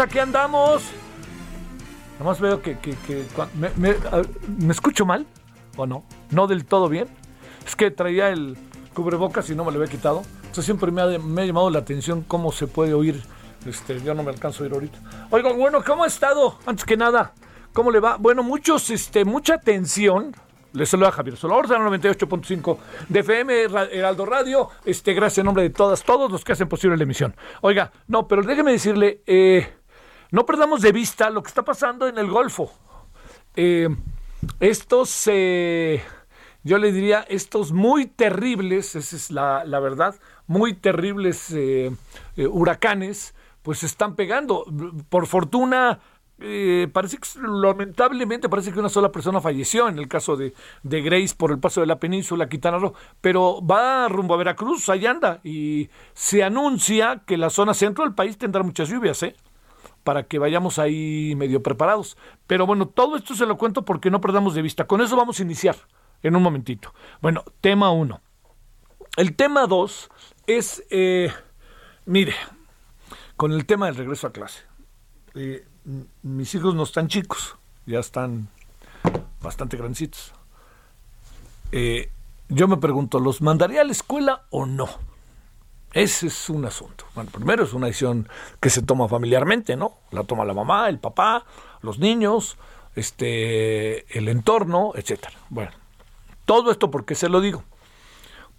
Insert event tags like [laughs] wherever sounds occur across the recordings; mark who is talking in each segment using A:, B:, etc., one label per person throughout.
A: Aquí andamos. Nada más veo que, que- me, me- a- ¿me escucho mal o no? No del todo bien. Es que traía el cubrebocas y no me lo había quitado. Entonces siempre me ha, me ha llamado la atención cómo se puede oír. Este, yo no me alcanzo a oír ahorita. Oiga, bueno, ¿cómo ha estado? Antes que nada, ¿cómo le va? Bueno, muchos, este, mucha atención. Les saluda Javier Solórzano, 98.5 de FM, Ra- Heraldo Radio. Este, gracias en nombre de todas, todos los que hacen posible la emisión. Oiga, no, pero déjeme decirle, eh, no perdamos de vista lo que está pasando en el Golfo. Eh, estos, eh, yo le diría, estos muy terribles, esa es la, verdad, muy terribles eh, eh, huracanes, pues están pegando. Por fortuna, eh, parece que lamentablemente parece que una sola persona falleció en el caso de, de Grace por el paso de la península Quintana Roo, pero va rumbo a Veracruz, ahí anda, y se anuncia que la zona centro del país tendrá muchas lluvias, ¿eh? Para que vayamos ahí medio preparados. Pero bueno, todo esto se lo cuento porque no perdamos de vista. Con eso vamos a iniciar en un momentito. Bueno, tema uno. El tema dos es, eh, mire, con el tema del regreso a clase. Eh, mis hijos no están chicos, ya están bastante grandecitos. Eh, yo me pregunto, ¿los mandaría a la escuela o no? Ese es un asunto. Bueno, primero es una decisión que se toma familiarmente, ¿no? La toma la mamá, el papá, los niños, este, el entorno, etcétera. Bueno, todo esto porque se lo digo.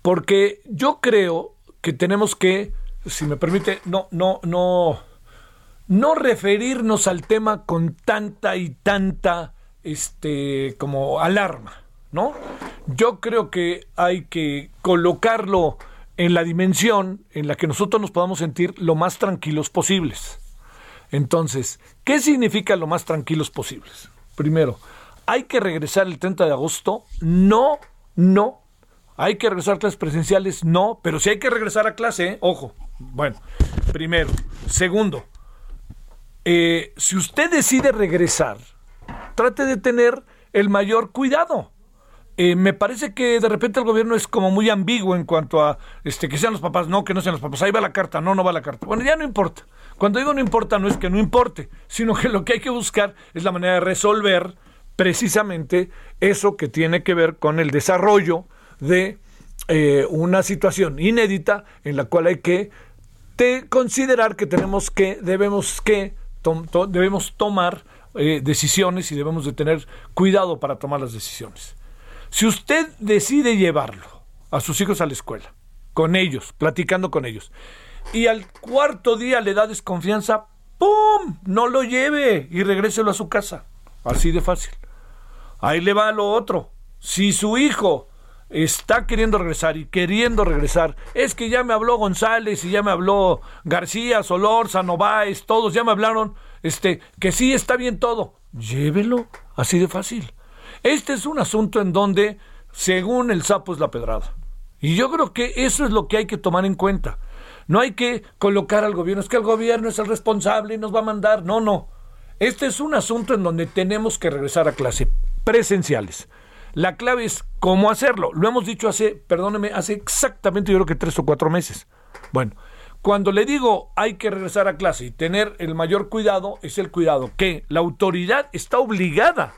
A: Porque yo creo que tenemos que, si me permite, no, no, no, no referirnos al tema con tanta y tanta, este, como alarma, ¿no? Yo creo que hay que colocarlo en la dimensión en la que nosotros nos podamos sentir lo más tranquilos posibles. Entonces, ¿qué significa lo más tranquilos posibles? Primero, ¿hay que regresar el 30 de agosto? No, no. ¿Hay que regresar a clases presenciales? No, pero si hay que regresar a clase, ¿eh? ojo. Bueno, primero. Segundo, eh, si usted decide regresar, trate de tener el mayor cuidado. Eh, me parece que de repente el gobierno es como muy ambiguo en cuanto a este que sean los papás, no, que no sean los papás. Ahí va la carta, no, no va la carta. Bueno, ya no importa. Cuando digo no importa, no es que no importe, sino que lo que hay que buscar es la manera de resolver precisamente eso que tiene que ver con el desarrollo de eh, una situación inédita en la cual hay que considerar que tenemos que, debemos que, debemos tomar eh, decisiones y debemos de tener cuidado para tomar las decisiones. Si usted decide llevarlo a sus hijos a la escuela con ellos, platicando con ellos. Y al cuarto día le da desconfianza, ¡pum! No lo lleve y regréselo a su casa. Así de fácil. Ahí le va lo otro. Si su hijo está queriendo regresar y queriendo regresar, es que ya me habló González y ya me habló García, Solorza, Nováez, todos ya me hablaron, este, que sí está bien todo. Llévelo, así de fácil. Este es un asunto en donde, según el sapo, es la pedrada. Y yo creo que eso es lo que hay que tomar en cuenta. No hay que colocar al gobierno, es que el gobierno es el responsable y nos va a mandar. No, no. Este es un asunto en donde tenemos que regresar a clase presenciales. La clave es cómo hacerlo. Lo hemos dicho hace, perdóneme, hace exactamente yo creo que tres o cuatro meses. Bueno, cuando le digo hay que regresar a clase y tener el mayor cuidado, es el cuidado que la autoridad está obligada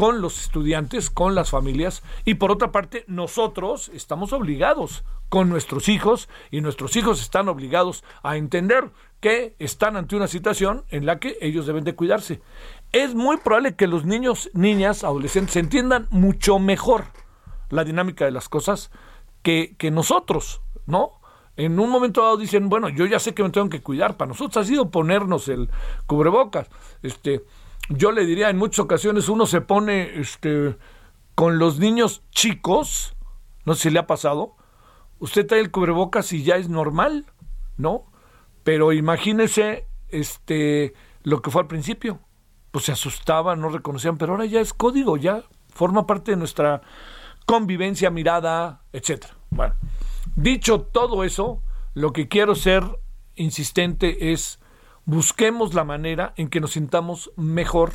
A: con los estudiantes, con las familias, y por otra parte, nosotros estamos obligados con nuestros hijos y nuestros hijos están obligados a entender que están ante una situación en la que ellos deben de cuidarse. Es muy probable que los niños, niñas, adolescentes entiendan mucho mejor la dinámica de las cosas que, que nosotros, ¿no? En un momento dado dicen, bueno, yo ya sé que me tengo que cuidar, para nosotros ha sido ponernos el cubrebocas, este, yo le diría en muchas ocasiones uno se pone este con los niños chicos, no sé si le ha pasado, usted trae el cubrebocas y ya es normal, ¿no? Pero imagínese este lo que fue al principio. Pues se asustaban, no reconocían, pero ahora ya es código, ya forma parte de nuestra convivencia, mirada, etcétera. Bueno, dicho todo eso, lo que quiero ser insistente es busquemos la manera en que nos sintamos mejor.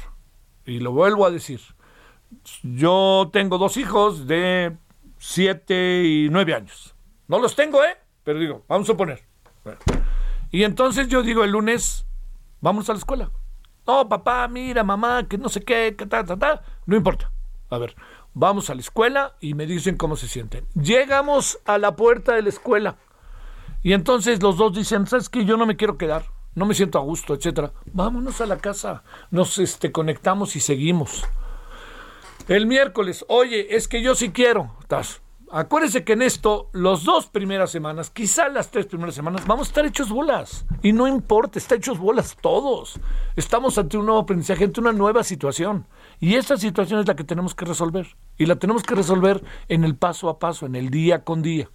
A: Y lo vuelvo a decir. Yo tengo dos hijos de 7 y 9 años. No los tengo, ¿eh? Pero digo, vamos a poner. Y entonces yo digo el lunes, vamos a la escuela. No, papá, mira, mamá, que no sé qué, que ta, ta, ta. No importa. A ver, vamos a la escuela y me dicen cómo se sienten. Llegamos a la puerta de la escuela. Y entonces los dos dicen, ¿sabes qué? Yo no me quiero quedar no me siento a gusto, etcétera. Vámonos a la casa, nos este, conectamos y seguimos. El miércoles, oye, es que yo sí quiero. Taz. Acuérdese que en esto, las dos primeras semanas, quizá las tres primeras semanas, vamos a estar hechos bolas. Y no importa, está hechos bolas todos. Estamos ante un nuevo aprendizaje, ante una nueva situación. Y esta situación es la que tenemos que resolver. Y la tenemos que resolver en el paso a paso, en el día con día.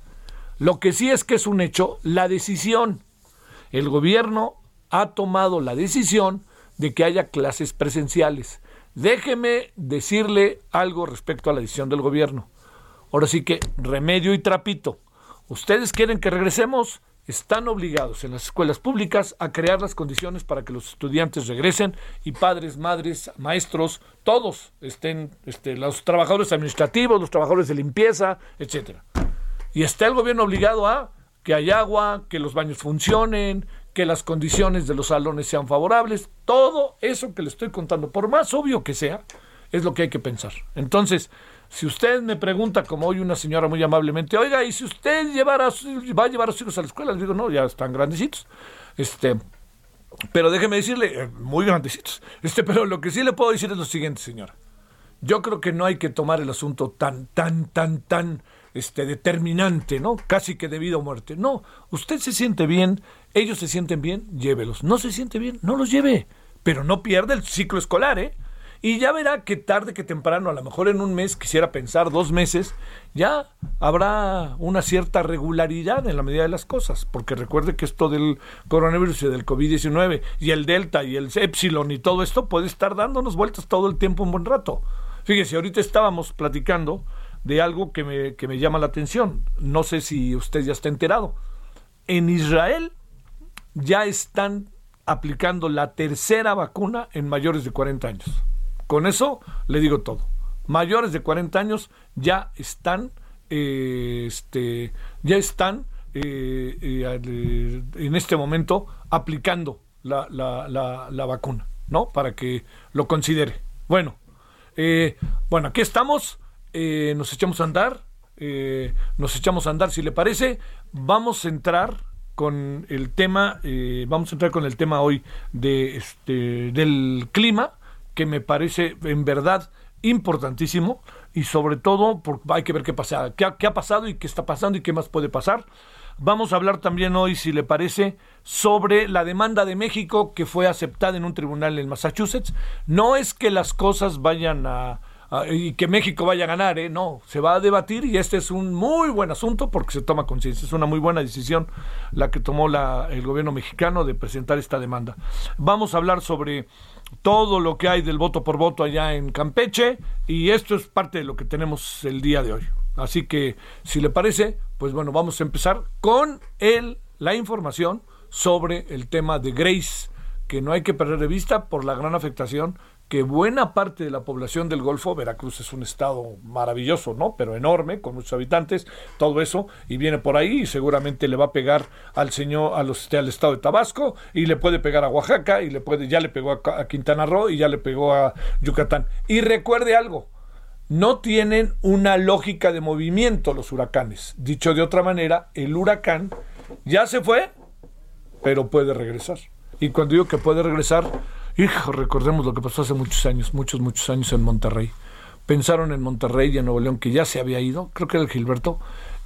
A: Lo que sí es que es un hecho, la decisión. El gobierno ha tomado la decisión de que haya clases presenciales. Déjeme decirle algo respecto a la decisión del gobierno. Ahora sí que remedio y trapito. Ustedes quieren que regresemos, están obligados en las escuelas públicas a crear las condiciones para que los estudiantes regresen y padres, madres, maestros, todos estén, este, los trabajadores administrativos, los trabajadores de limpieza, etcétera. Y está el gobierno obligado a que haya agua, que los baños funcionen, que las condiciones de los salones sean favorables, todo eso que le estoy contando, por más obvio que sea, es lo que hay que pensar. Entonces, si usted me pregunta, como hoy una señora muy amablemente, oiga, ¿y si usted llevara, va a llevar a sus hijos a la escuela? Le digo, no, ya están grandecitos. Este, pero déjeme decirle, eh, muy grandecitos. Este, pero lo que sí le puedo decir es lo siguiente, señora. Yo creo que no hay que tomar el asunto tan, tan, tan, tan este, determinante, ¿no? Casi que debido a muerte. No, usted se siente bien, ellos se sienten bien, llévelos. No se siente bien, no los lleve. Pero no pierda el ciclo escolar, ¿eh? Y ya verá que tarde que temprano, a lo mejor en un mes, quisiera pensar dos meses, ya habrá una cierta regularidad en la medida de las cosas. Porque recuerde que esto del coronavirus y del COVID-19 y el Delta y el Epsilon y todo esto puede estar dándonos vueltas todo el tiempo un buen rato. Fíjese, ahorita estábamos platicando de algo que me, que me llama la atención. No sé si usted ya está enterado. En Israel ya están aplicando la tercera vacuna en mayores de 40 años. Con eso le digo todo. Mayores de 40 años ya están, eh, este, ya están eh, eh, en este momento aplicando la, la, la, vacuna, ¿no? Para que lo considere. Bueno, bueno, aquí estamos. nos echamos a andar. nos echamos a andar, si le parece. Vamos a entrar con el tema, eh, vamos a entrar con el tema hoy de este, del clima, que me parece en verdad importantísimo. y sobre todo porque hay que ver qué pasa, qué, qué ha pasado y qué está pasando y qué más puede pasar. Vamos a hablar también hoy, si le parece, sobre la demanda de México que fue aceptada en un tribunal en Massachusetts. No es que las cosas vayan a, y que México vaya a ganar, ¿eh? no, se va a debatir y este es un muy buen asunto porque se toma conciencia. Es una muy buena decisión la que tomó la, el gobierno mexicano de presentar esta demanda. Vamos a hablar sobre todo lo que hay del voto por voto allá en Campeche y esto es parte de lo que tenemos el día de hoy. Así que, si le parece, pues bueno, vamos a empezar con el, la información sobre el tema de Grace, que no hay que perder de vista por la gran afectación que buena parte de la población del Golfo, Veracruz es un estado maravilloso, ¿no? Pero enorme, con muchos habitantes, todo eso, y viene por ahí y seguramente le va a pegar al señor, a los, al estado de Tabasco, y le puede pegar a Oaxaca, y le puede, ya le pegó a, a Quintana Roo, y ya le pegó a Yucatán. Y recuerde algo, no tienen una lógica de movimiento los huracanes. Dicho de otra manera, el huracán ya se fue, pero puede regresar. Y cuando digo que puede regresar, hijo, recordemos lo que pasó hace muchos años, muchos, muchos años en Monterrey. Pensaron en Monterrey y en Nuevo León que ya se había ido, creo que era el Gilberto,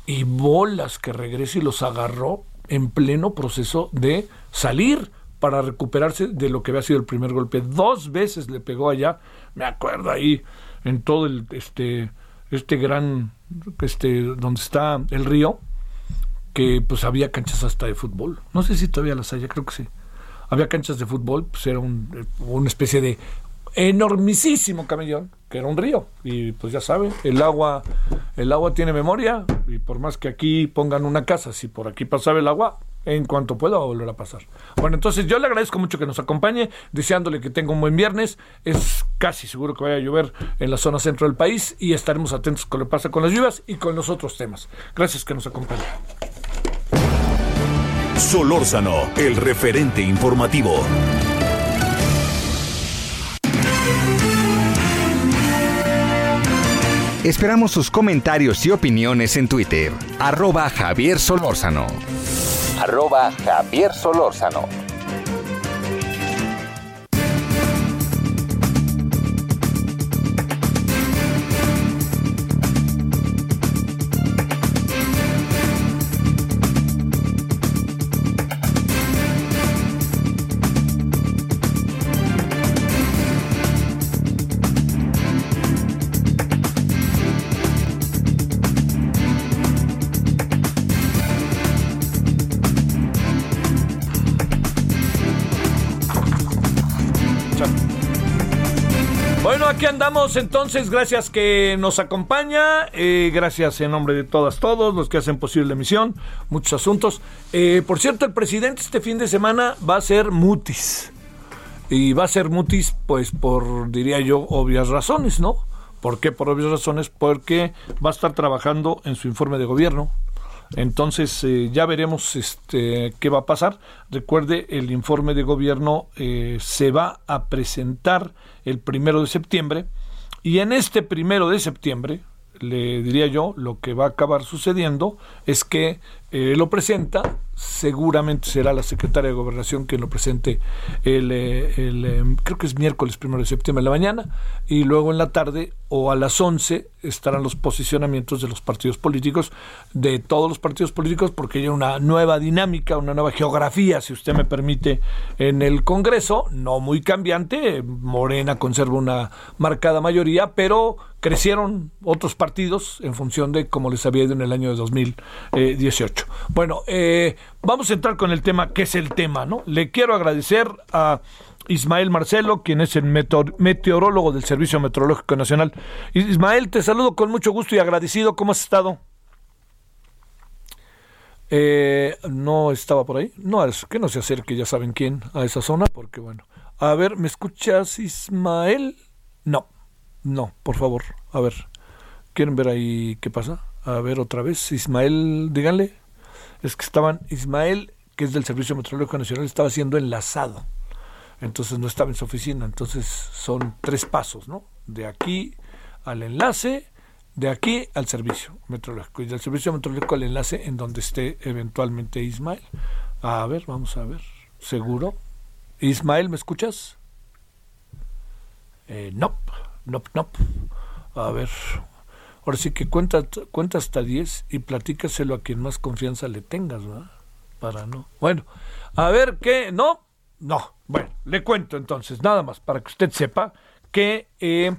A: y bolas que regrese y los agarró en pleno proceso de salir para recuperarse de lo que había sido el primer golpe. Dos veces le pegó allá, me acuerdo ahí, en todo el este este gran este donde está el río que pues había canchas hasta de fútbol no sé si todavía las hay creo que sí había canchas de fútbol pues era un, una especie de enormisísimo camellón que era un río y pues ya saben el agua el agua tiene memoria y por más que aquí pongan una casa si por aquí pasaba el agua en cuanto pueda volver a pasar. Bueno, entonces yo le agradezco mucho que nos acompañe, deseándole que tenga un buen viernes. Es casi seguro que vaya a llover en la zona centro del país y estaremos atentos con lo que pasa con las lluvias y con los otros temas. Gracias que nos acompañe.
B: Solórzano, el referente informativo.
C: Esperamos sus comentarios y opiniones en Twitter. Arroba Javier Solórzano arroba Javier Solórzano.
A: Entonces, gracias que nos acompaña, eh, gracias en nombre de todas, todos los que hacen posible la emisión, muchos asuntos. Eh, por cierto, el presidente este fin de semana va a ser mutis. Y va a ser mutis, pues por, diría yo, obvias razones, ¿no? ¿Por qué por obvias razones? Porque va a estar trabajando en su informe de gobierno. Entonces eh, ya veremos este, qué va a pasar. Recuerde, el informe de gobierno se va a presentar el primero de septiembre. Y en este primero de septiembre, le diría yo, lo que va a acabar sucediendo es que eh, lo presenta, seguramente será la secretaria de Gobernación quien lo presente el, eh, eh, creo que es miércoles primero de septiembre en la mañana, y luego en la tarde o a las 11 estarán los posicionamientos de los partidos políticos, de todos los partidos políticos, porque hay una nueva dinámica, una nueva geografía, si usted me permite, en el Congreso, no muy cambiante, Morena conserva una marcada mayoría, pero crecieron otros partidos en función de cómo les había ido en el año de 2018. Bueno, eh, vamos a entrar con el tema, que es el tema, ¿no? Le quiero agradecer a Ismael Marcelo, quien es el meteorólogo del Servicio Meteorológico Nacional. Ismael, te saludo con mucho gusto y agradecido. ¿Cómo has estado? Eh, no estaba por ahí. No, es que no se acerque, ya saben quién, a esa zona, porque bueno. A ver, ¿me escuchas, Ismael? No, no, por favor. A ver, ¿quieren ver ahí qué pasa? A ver, otra vez. Ismael, díganle es que estaban, Ismael, que es del Servicio Meteorológico Nacional, estaba siendo enlazado. Entonces no estaba en su oficina. Entonces son tres pasos, ¿no? De aquí al enlace, de aquí al servicio meteorológico y del servicio meteorológico al enlace en donde esté eventualmente Ismael. A ver, vamos a ver. ¿Seguro? Ismael, ¿me escuchas? Eh, no, no, no. A ver, Ahora sí que cuenta, cuenta hasta 10 y platícaselo a quien más confianza le tengas, ¿verdad? Para no. Bueno, a ver qué. ¿No? No. Bueno, le cuento entonces, nada más, para que usted sepa que eh,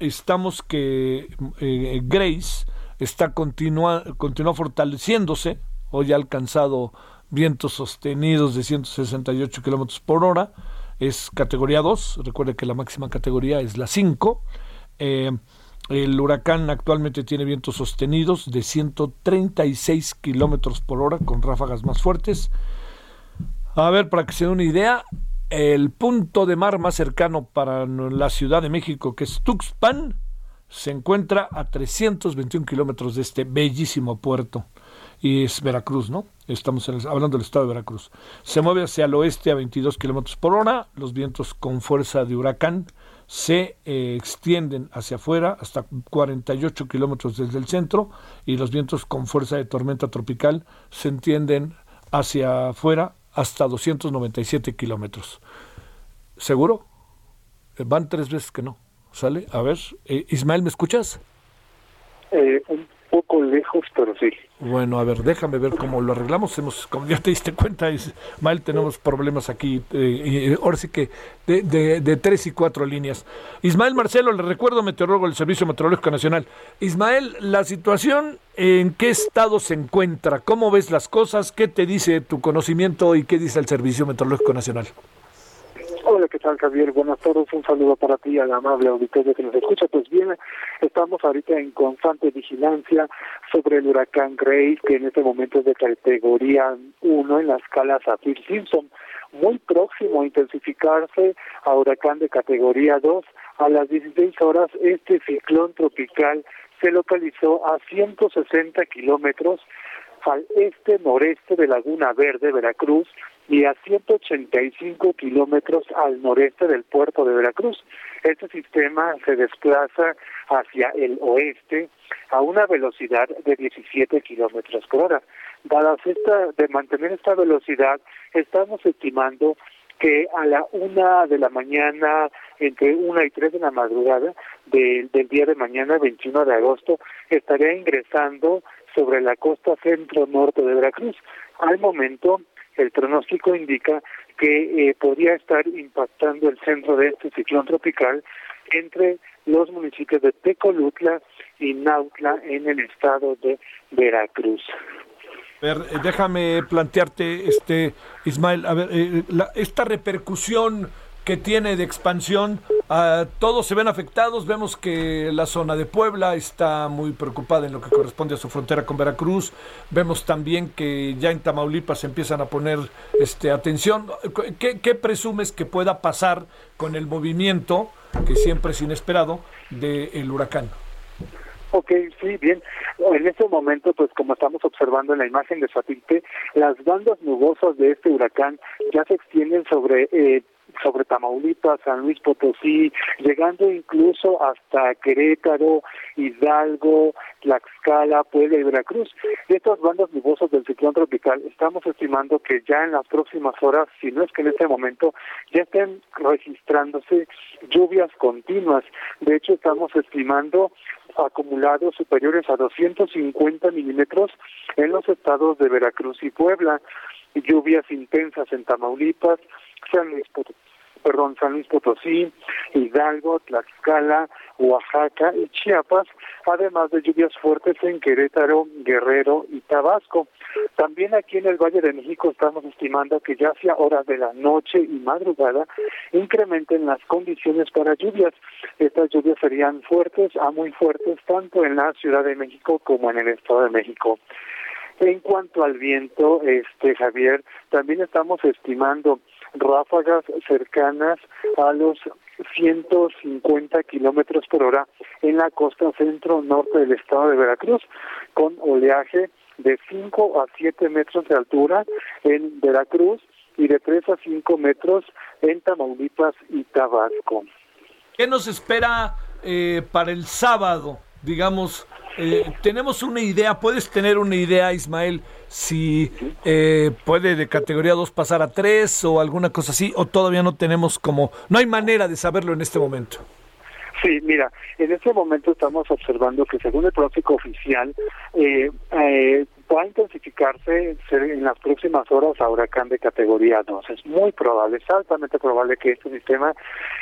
A: estamos que eh, Grace está continua, continúa fortaleciéndose. Hoy ha alcanzado vientos sostenidos de 168 kilómetros por hora. Es categoría 2. Recuerde que la máxima categoría es la 5. Eh, el huracán actualmente tiene vientos sostenidos de 136 kilómetros por hora con ráfagas más fuertes. A ver, para que se dé una idea, el punto de mar más cercano para la Ciudad de México, que es Tuxpan, se encuentra a 321 kilómetros de este bellísimo puerto. Y es Veracruz, ¿no? Estamos hablando del estado de Veracruz. Se mueve hacia el oeste a 22 kilómetros por hora. Los vientos con fuerza de huracán se eh, extienden hacia afuera hasta 48 kilómetros desde el centro y los vientos con fuerza de tormenta tropical se entienden hacia afuera hasta 297 kilómetros. ¿Seguro? Eh, van tres veces que no. ¿Sale? A ver, eh, Ismael, ¿me escuchas?
D: Eh, poco lejos, pero sí.
A: Bueno, a ver, déjame ver cómo lo arreglamos. Hemos, como ya te diste cuenta, mal tenemos problemas aquí. Eh, ahora sí que de, de, tres y cuatro líneas. Ismael Marcelo, le recuerdo, meteorólogo del Servicio Meteorológico Nacional. Ismael, la situación, ¿en qué estado se encuentra? ¿Cómo ves las cosas? ¿Qué te dice tu conocimiento y qué dice el Servicio Meteorológico Nacional?
D: Hola, ¿qué tal Javier? Buenas tardes, un saludo para ti al amable auditorio que nos escucha. Pues bien, estamos ahorita en constante vigilancia sobre el huracán Grace, que en este momento es de categoría 1 en la escala Saffir-Simpson, muy próximo a intensificarse a huracán de categoría 2. A las 16 horas, este ciclón tropical se localizó a 160 kilómetros al este-noreste de Laguna Verde, Veracruz, y a 185 kilómetros al noreste del puerto de Veracruz. Este sistema se desplaza hacia el oeste a una velocidad de 17 kilómetros por hora. Dadas esta, de mantener esta velocidad, estamos estimando que a la una de la mañana, entre una y tres de la madrugada del día de mañana, 21 de agosto, estaría ingresando sobre la costa centro-norte de Veracruz. Al momento, el pronóstico indica que eh, podría estar impactando el centro de este ciclón tropical entre los municipios de Tecolutla y Nautla en el estado de Veracruz.
A: A ver, eh, déjame plantearte, este Ismael, a ver, eh, esta repercusión que tiene de expansión. Ah, todos se ven afectados. Vemos que la zona de Puebla está muy preocupada en lo que corresponde a su frontera con Veracruz. Vemos también que ya en Tamaulipas se empiezan a poner este, atención. ¿Qué, presumes que pueda pasar con el movimiento, que siempre es inesperado, del huracán?
D: Ok, sí, bien. En este momento, pues como estamos observando en la imagen de satélite, las bandas nubosas de este huracán ya se extienden sobre eh, sobre Tamaulipas, San Luis Potosí, llegando incluso hasta Querétaro, Hidalgo, Tlaxcala, Puebla y Veracruz. Estas bandas nubosas del ciclón tropical estamos estimando que ya en las próximas horas, si no es que en este momento, ya estén registrándose lluvias continuas. De hecho, estamos estimando acumulados superiores a 250 milímetros en los estados de Veracruz y Puebla, lluvias intensas en Tamaulipas, San Luis Potosí, perdón, San Luis Potosí, Hidalgo, Tlaxcala, Oaxaca y Chiapas, además de lluvias fuertes en Querétaro, Guerrero y Tabasco. También aquí en el Valle de México estamos estimando que ya hacia horas de la noche y madrugada incrementen las condiciones para lluvias. Estas lluvias serían fuertes a muy fuertes tanto en la Ciudad de México como en el Estado de México. En cuanto al viento, este Javier, también estamos estimando ráfagas cercanas a los 150 kilómetros por hora en la costa centro-norte del estado de Veracruz, con oleaje de 5 a 7 metros de altura en Veracruz y de 3 a 5 metros en Tamaulipas y Tabasco.
A: ¿Qué nos espera eh, para el sábado? Digamos, eh, tenemos una idea, puedes tener una idea, Ismael, si eh, puede de categoría 2 pasar a 3 o alguna cosa así, o todavía no tenemos como, no hay manera de saberlo en este momento.
D: Sí, mira, en este momento estamos observando que según el pronóstico oficial, eh, va a intensificarse en las próximas horas a huracán de categoría 2. Es muy probable, es altamente probable que este sistema,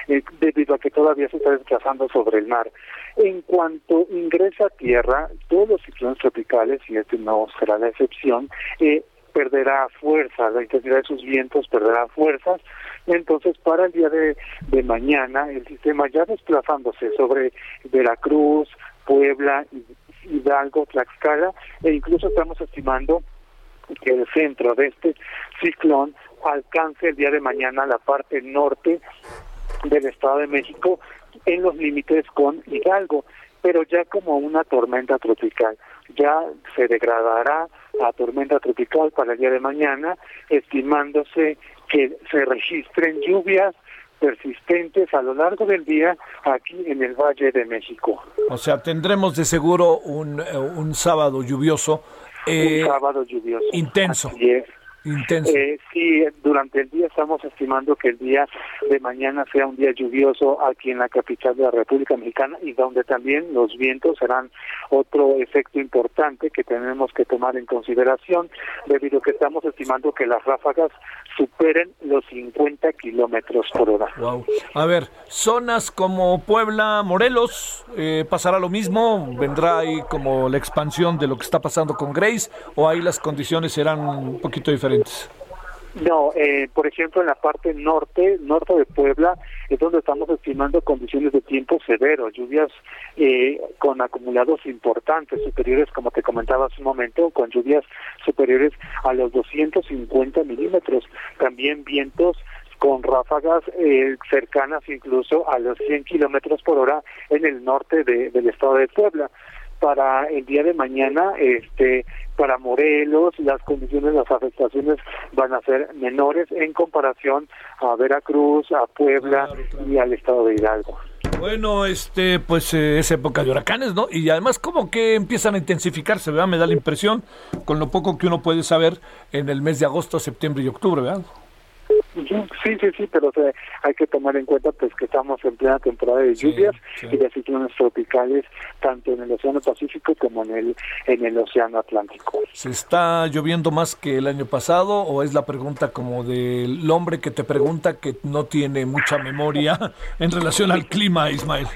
D: eh, debido a que todavía se está desplazando sobre el mar, en cuanto ingresa a tierra, todos los ciclones tropicales, y este no será la excepción, eh, perderá fuerza, la intensidad de sus vientos perderá fuerzas. Entonces, para el día de, de mañana, el sistema ya desplazándose sobre Veracruz, Puebla, Hidalgo, Tlaxcala, e incluso estamos estimando que el centro de este ciclón alcance el día de mañana la parte norte del Estado de México en los límites con Hidalgo, pero ya como una tormenta tropical. Ya se degradará a tormenta tropical para el día de mañana, estimándose que se registren lluvias persistentes a lo largo del día aquí en el Valle de México.
A: O sea, tendremos de seguro un, eh, un sábado lluvioso.
D: Eh, un sábado lluvioso.
A: Intenso. Intenso.
D: Eh, sí, durante el día estamos estimando que el día de mañana sea un día lluvioso aquí en la capital de la República Mexicana y donde también los vientos serán otro efecto importante que tenemos que tomar en consideración debido a que estamos estimando que las ráfagas superen los 50 kilómetros por hora.
A: Wow. A ver, zonas como Puebla, Morelos, eh, ¿pasará lo mismo? ¿Vendrá ahí como la expansión de lo que está pasando con Grace o ahí las condiciones serán un poquito diferentes?
D: No, eh, por ejemplo, en la parte norte, norte de Puebla, es donde estamos estimando condiciones de tiempo severo, lluvias eh, con acumulados importantes, superiores, como te comentaba hace un momento, con lluvias superiores a los 250 milímetros. También vientos con ráfagas eh, cercanas incluso a los 100 kilómetros por hora en el norte del estado de Puebla para el día de mañana, este, para Morelos, las condiciones, las afectaciones van a ser menores en comparación a Veracruz, a Puebla y al estado de Hidalgo.
A: Bueno, este, pues eh, es época de huracanes, ¿no? Y además como que empiezan a intensificarse, ¿verdad? Me da la impresión, con lo poco que uno puede saber en el mes de agosto, septiembre y octubre, ¿verdad?
D: Sí, sí, sí, pero hay que tomar en cuenta pues que estamos en plena temporada de lluvias y de ciclones tropicales tanto en el Océano Pacífico como en el en el Océano Atlántico.
A: ¿Se está lloviendo más que el año pasado o es la pregunta como del hombre que te pregunta que no tiene mucha memoria en relación al clima, Ismael?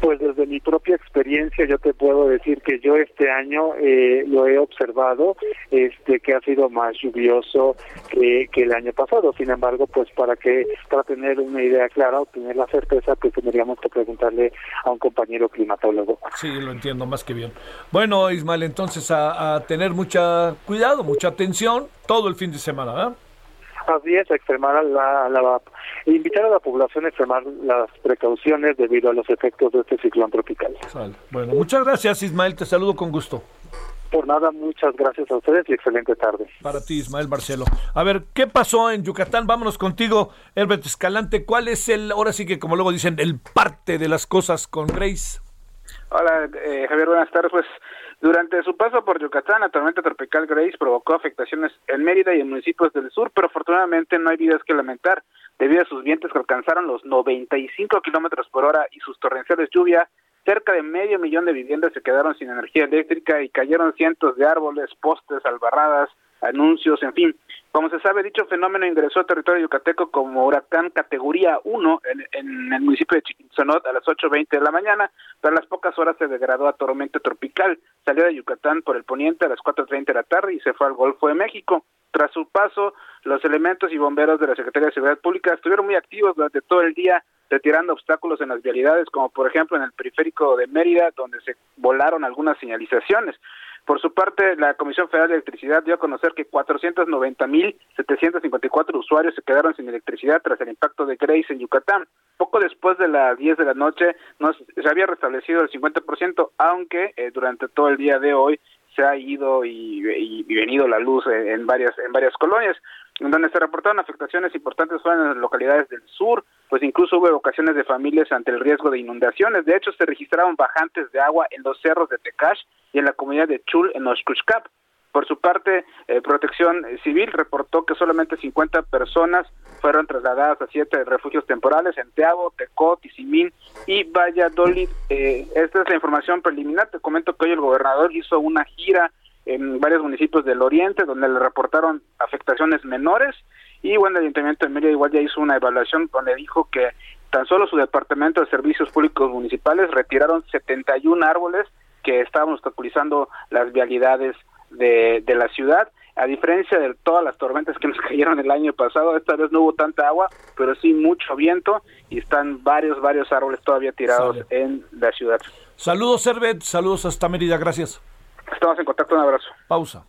D: Pues desde mi propia experiencia yo te puedo decir que yo este año eh, lo he observado, este que ha sido más lluvioso que, el año pasado. Sin embargo, pues para que para tener una idea clara o tener la certeza, pues tendríamos que preguntarle a un compañero climatólogo.
A: Sí, lo entiendo más que bien. Bueno, Ismael, entonces a, a tener mucha cuidado, mucha atención todo el fin de semana, ¿verdad?
D: Así es, extremar la, la, invitar a la población a extremar las precauciones debido a los efectos de este ciclón tropical.
A: Bueno, muchas gracias Ismael, te saludo con gusto.
D: Por nada, muchas gracias a ustedes y excelente tarde.
A: Para ti, Ismael Marcelo. A ver, ¿qué pasó en Yucatán? Vámonos contigo, Herbert Escalante. ¿Cuál es el, ahora sí que como luego dicen, el parte de las cosas con Grace?
E: Hola, eh, Javier, buenas tardes. Pues durante su paso por Yucatán, la tormenta tropical Grace provocó afectaciones en Mérida y en municipios del sur, pero afortunadamente no hay vidas que lamentar debido a sus vientos que alcanzaron los 95 kilómetros por hora y sus torrenciales lluvias. Cerca de medio millón de viviendas se quedaron sin energía eléctrica y cayeron cientos de árboles, postes, albarradas, anuncios, en fin. Como se sabe, dicho fenómeno ingresó al territorio yucateco como huracán categoría 1 en, el municipio de Chiquinzonot a las 8.20 de la mañana, pero a las pocas horas se degradó a tormenta tropical. Salió de Yucatán por el poniente a las 4.30 de la tarde y se fue al Golfo de México. Tras su paso, los elementos y bomberos de la Secretaría de Seguridad Pública estuvieron muy activos durante todo el día, retirando obstáculos en las vialidades, como por ejemplo en el periférico de Mérida, donde se volaron algunas señalizaciones. Por su parte, la Comisión Federal de Electricidad dio a conocer que 490.754 usuarios se quedaron sin electricidad tras el impacto de Grace en Yucatán. Poco después de las 10 de la noche no, se había restablecido el 50%, aunque eh, durante todo el día de hoy se ha ido y, venido la luz en varias en varias colonias en donde se reportaron afectaciones importantes fueron en las localidades del sur, pues incluso hubo evacuaciones de familias ante el riesgo de inundaciones. De hecho, se registraron bajantes de agua en los cerros de Tecash y en la comunidad de Chul en Oshkushkap. por su parte, eh, Protección Civil reportó que solamente 50 personas fueron trasladadas a siete refugios temporales en Teabo, Tecó, Tizimín y Valladolid. Eh, esta es la información preliminar. Te comento que hoy el gobernador hizo una gira en varios municipios del oriente donde le reportaron afectaciones menores y bueno, el Ayuntamiento de Mérida igual ya hizo una evaluación donde dijo que tan solo su Departamento de Servicios Públicos Municipales retiraron 71 árboles que estábamos obstaculizando las vialidades de, de la ciudad. A diferencia de todas las tormentas que nos [laughs] cayeron el año pasado, esta vez no hubo tanta agua, pero sí mucho viento y están varios, varios árboles todavía tirados en la ciudad.
A: Saludos, Servet, saludos hasta Mérida, gracias.
E: Estamos en contacto, un abrazo.
A: Pausa.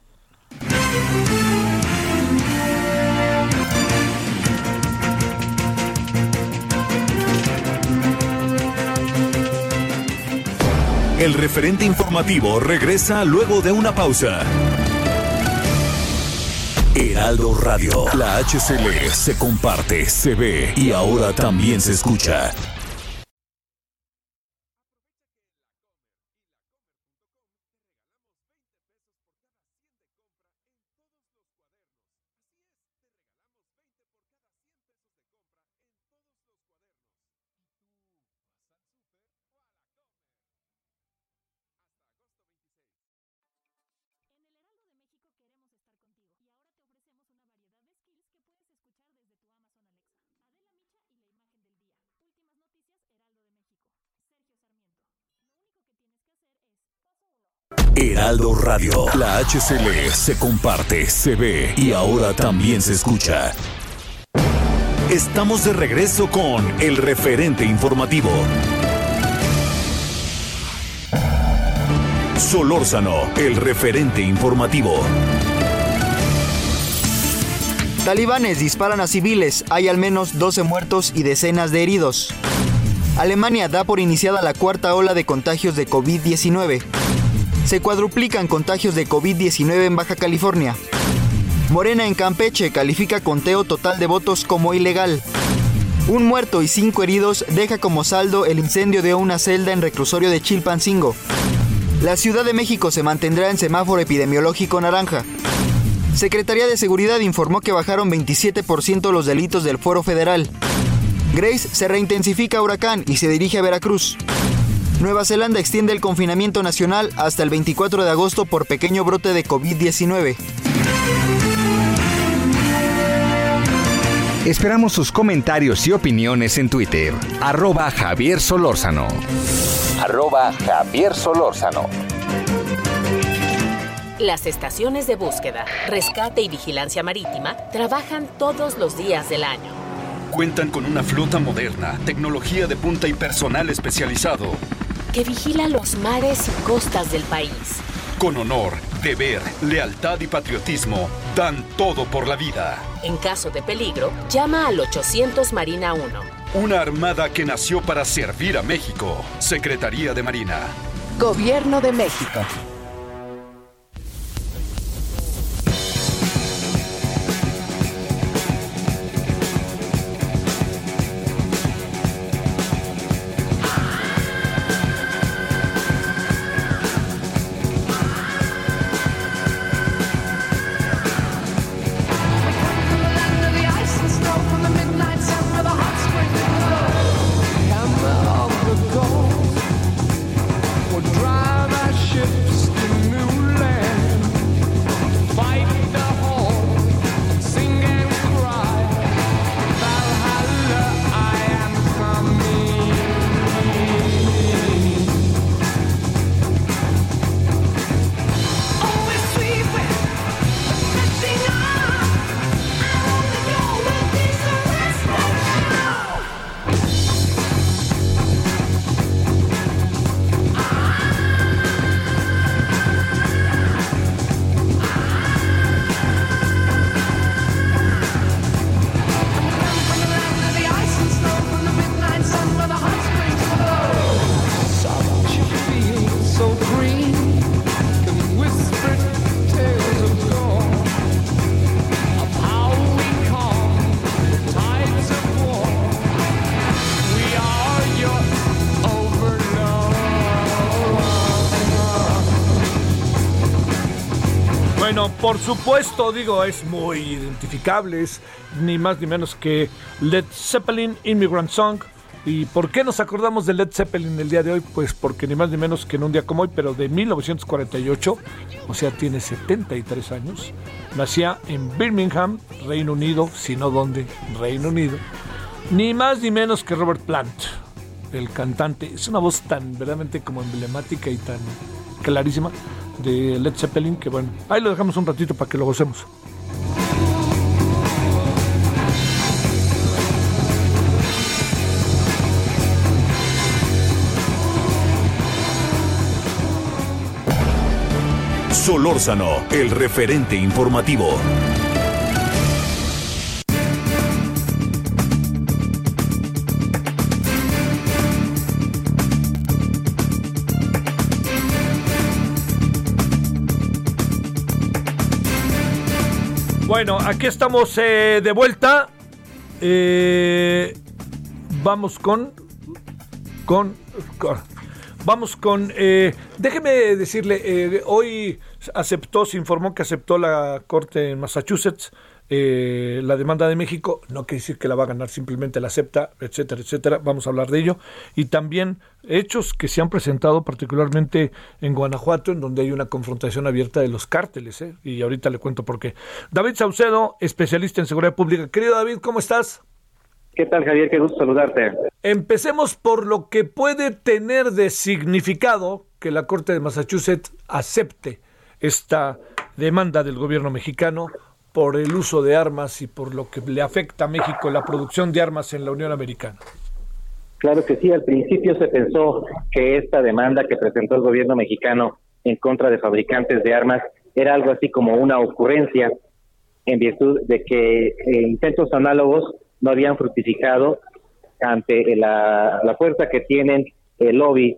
B: El referente informativo regresa luego de una pausa. Heraldo Radio, la HCL se comparte, se ve y ahora también se escucha. Heraldo Radio. La HCL se comparte, se ve y ahora también se escucha. Estamos de regreso con el referente informativo. Solórzano, el referente informativo.
F: Talibanes disparan a civiles, hay al menos 12 muertos y decenas de heridos. Alemania da por iniciada la cuarta ola de contagios de COVID-19 se cuadruplican contagios de COVID-19 en Baja California. Morena en Campeche califica conteo total de votos como ilegal. Un muerto y cinco heridos deja como saldo el incendio de una celda en reclusorio de Chilpancingo. La Ciudad de México se mantendrá en semáforo epidemiológico naranja. Secretaría de Seguridad informó que bajaron 27% los delitos del Foro Federal. Grace se reintensifica huracán y se dirige a Veracruz. Nueva Zelanda extiende el confinamiento nacional hasta el 24 de agosto por pequeño brote de COVID-19.
C: Esperamos sus comentarios y opiniones en Twitter. Arroba Javier Solórzano. Arroba Javier Solórzano.
G: Las estaciones de búsqueda, rescate y vigilancia marítima trabajan todos los días del año.
H: Cuentan con una flota moderna, tecnología de punta y personal especializado
G: que vigila los mares y costas del país.
H: Con honor, deber, lealtad y patriotismo, dan todo por la vida.
G: En caso de peligro, llama al 800 Marina 1.
H: Una armada que nació para servir a México. Secretaría de Marina.
G: Gobierno de México.
A: Por supuesto, digo, es muy identificable, es ni más ni menos que Led Zeppelin Immigrant Song. ¿Y por qué nos acordamos de Led Zeppelin el día de hoy? Pues porque ni más ni menos que en un día como hoy, pero de 1948, o sea, tiene 73 años, nacía en Birmingham, Reino Unido, si no dónde, Reino Unido, ni más ni menos que Robert Plant, el cantante. Es una voz tan verdaderamente como emblemática y tan clarísima de Led Zeppelin que bueno, ahí lo dejamos un ratito para que lo gocemos.
B: Solórzano, el referente informativo.
A: Bueno, aquí estamos eh, de vuelta. Eh, vamos con, con, Vamos con. Eh, déjeme decirle, hoy aceptó, se informó que aceptó la corte en Massachusetts eh, la demanda de México, no quiere decir que la va a ganar, simplemente la acepta, etcétera, etcétera. Vamos a hablar de ello. Y también hechos que se han presentado particularmente en Guanajuato, en donde hay una confrontación abierta de los cárteles. ¿eh? Y ahorita le cuento por qué. David Saucedo, especialista en seguridad pública. Querido David, ¿cómo estás?
I: ¿Qué tal, Javier? Qué gusto saludarte.
A: Empecemos por lo que puede tener de significado que la Corte de Massachusetts acepte esta demanda del gobierno mexicano por el uso de armas y por lo que le afecta a México la producción de armas en la Unión Americana.
I: Claro que sí, al principio se pensó que esta demanda que presentó el gobierno mexicano en contra de fabricantes de armas era algo así como una ocurrencia en virtud de que eh, intentos análogos no habían fructificado ante la, fuerza que tienen el lobby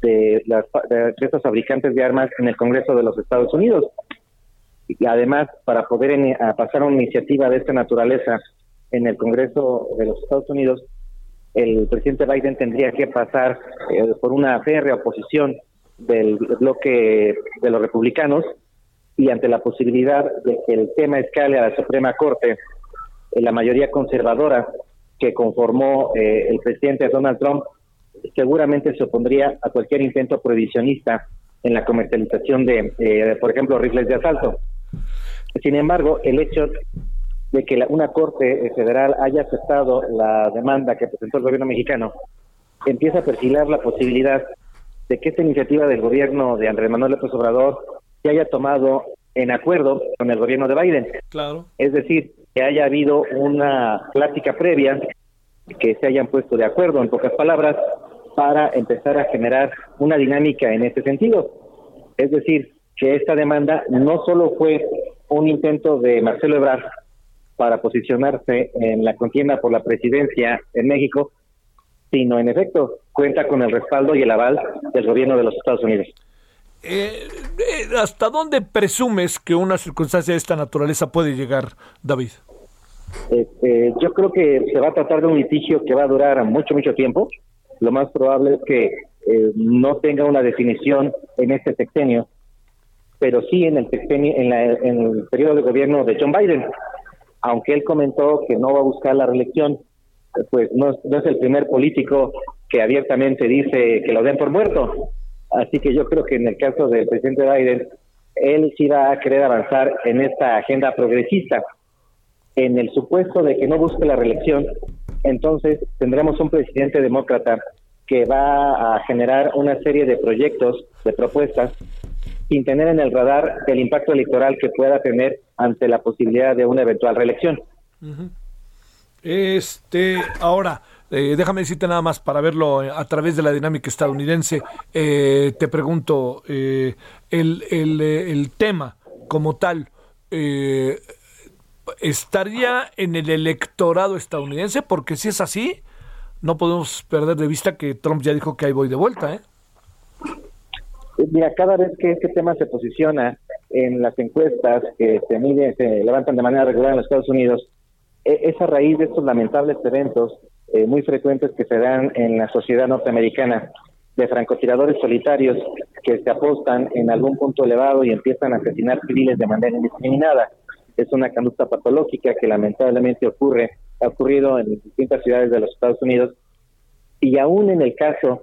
I: de, las, de estos fabricantes de armas en el Congreso de los Estados Unidos y además para poder pasar una iniciativa de esta naturaleza en el Congreso de los Estados Unidos, el presidente Biden tendría que pasar eh, por una férrea oposición del bloque de los republicanos y ante la posibilidad de que el tema escale a la Suprema Corte, eh, la mayoría conservadora que conformó eh, el presidente Donald Trump seguramente se opondría a cualquier intento prohibicionista en la comercialización de, por ejemplo, rifles de asalto. Sin embargo, el hecho de que una Corte federal haya aceptado la demanda que presentó el gobierno mexicano empieza a perfilar la posibilidad de que esta iniciativa del gobierno de Andrés Manuel López Obrador se haya tomado en acuerdo con el gobierno de Biden.
A: Claro.
I: Es decir, que haya habido una plática previa, que se hayan puesto de acuerdo, en pocas palabras, para empezar a generar una dinámica en este sentido. Es decir, que esta demanda no solo fue un intento de Marcelo Ebrard para posicionarse en la contienda por la presidencia en México, sino en efecto cuenta con el respaldo y el aval del gobierno de los Estados Unidos.
A: Eh, eh, ¿Hasta dónde presumes que una circunstancia de esta naturaleza puede llegar, David?
I: Este, yo creo que se va a tratar de un litigio que va a durar mucho, mucho tiempo. Lo más probable es que eh, no tenga una definición en este sexenio, pero sí en el, en, el periodo de gobierno de John Biden. Aunque él comentó que no va a buscar la reelección, pues no, es el primer político que abiertamente dice que lo den por muerto. Así que yo creo que en el caso del presidente Biden, él sí va a querer avanzar en esta agenda progresista. En el supuesto de que no busque la reelección, entonces tendremos un presidente demócrata que va a generar una serie de proyectos, de propuestas sin tener en el radar el impacto electoral que pueda tener ante la posibilidad de una eventual reelección.
A: Este, ahora, eh, déjame decirte nada más para verlo eh, a través de la dinámica estadounidense. Eh, te pregunto, el, el, el, tema como tal, ¿estaría en el electorado estadounidense? Porque si es así, no podemos perder de vista que Trump ya dijo que ahí voy de vuelta, ¿eh?
I: Mira, cada vez que este tema se posiciona en las encuestas que se miden, se levantan de manera regular en los Estados Unidos, e, es a raíz de estos lamentables eventos eh, muy frecuentes que se dan en la sociedad norteamericana, de francotiradores solitarios que se apostan en algún punto elevado y empiezan a asesinar civiles de manera indiscriminada. Es una conducta patológica que lamentablemente ocurre, ha ocurrido en distintas ciudades de los Estados Unidos y aún en el caso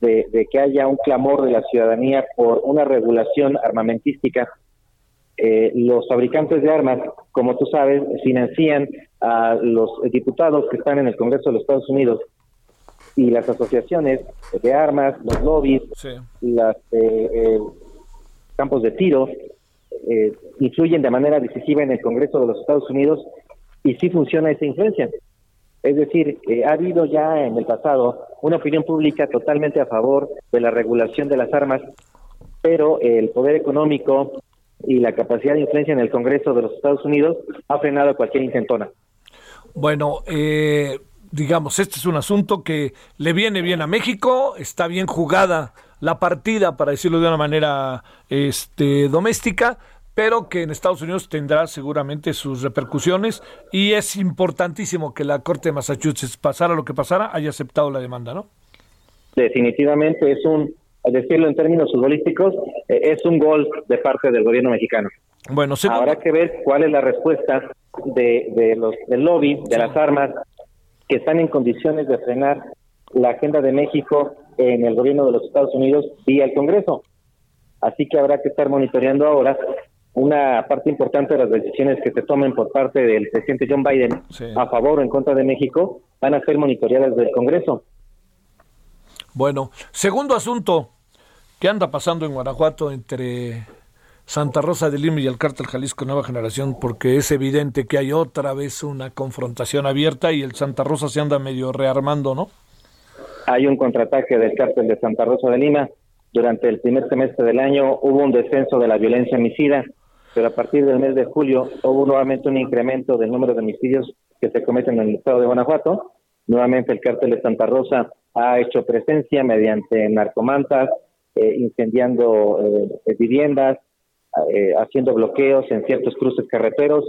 I: de, que haya un clamor de la ciudadanía por una regulación armamentística, eh, los fabricantes de armas, como tú sabes, financian a los diputados que están en el Congreso de los Estados Unidos y las asociaciones de armas, los lobbies, los eh, eh, campos de tiro, eh, influyen de manera decisiva en el Congreso de los Estados Unidos y sí funciona esa influencia. Es decir, ha habido ya en el pasado una opinión pública totalmente a favor de la regulación de las armas, pero el poder económico y la capacidad de influencia en el Congreso de los Estados Unidos ha frenado cualquier intentona.
A: Bueno, eh, digamos, este es un asunto que le viene bien a México, está bien jugada la partida, para decirlo de una manera este, doméstica, pero que en Estados Unidos tendrá seguramente sus repercusiones y es importantísimo que la Corte de Massachusetts, pasara lo que pasara, haya aceptado la demanda, ¿no?
I: Definitivamente es un, decirlo en términos futbolísticos, eh, es un gol de parte del gobierno mexicano. Bueno, habrá que ver cuál es la respuesta de, de los del lobby, de las armas, que están en condiciones de frenar la agenda de México en el gobierno de los Estados Unidos y el Congreso. Así que habrá que estar monitoreando ahora una parte importante de las decisiones que se tomen por parte del presidente John Biden a favor o en contra de México van a ser monitoreadas del Congreso.
A: Bueno, segundo asunto, ¿qué anda pasando en Guanajuato entre Santa Rosa de Lima y el cártel Jalisco Nueva Generación, porque es evidente que hay otra vez una confrontación abierta y el Santa Rosa se anda medio rearmando, ¿no?
I: Hay un contraataque del cártel de Santa Rosa de Lima. Durante el primer semestre del año hubo un descenso de la violencia homicida, pero a partir del mes de julio hubo nuevamente un incremento del número de homicidios que se cometen en el estado de Guanajuato. Nuevamente el cártel de Santa Rosa ha hecho presencia mediante narcomantas, eh, incendiando eh, viviendas, eh, haciendo bloqueos en ciertos cruces carreteros.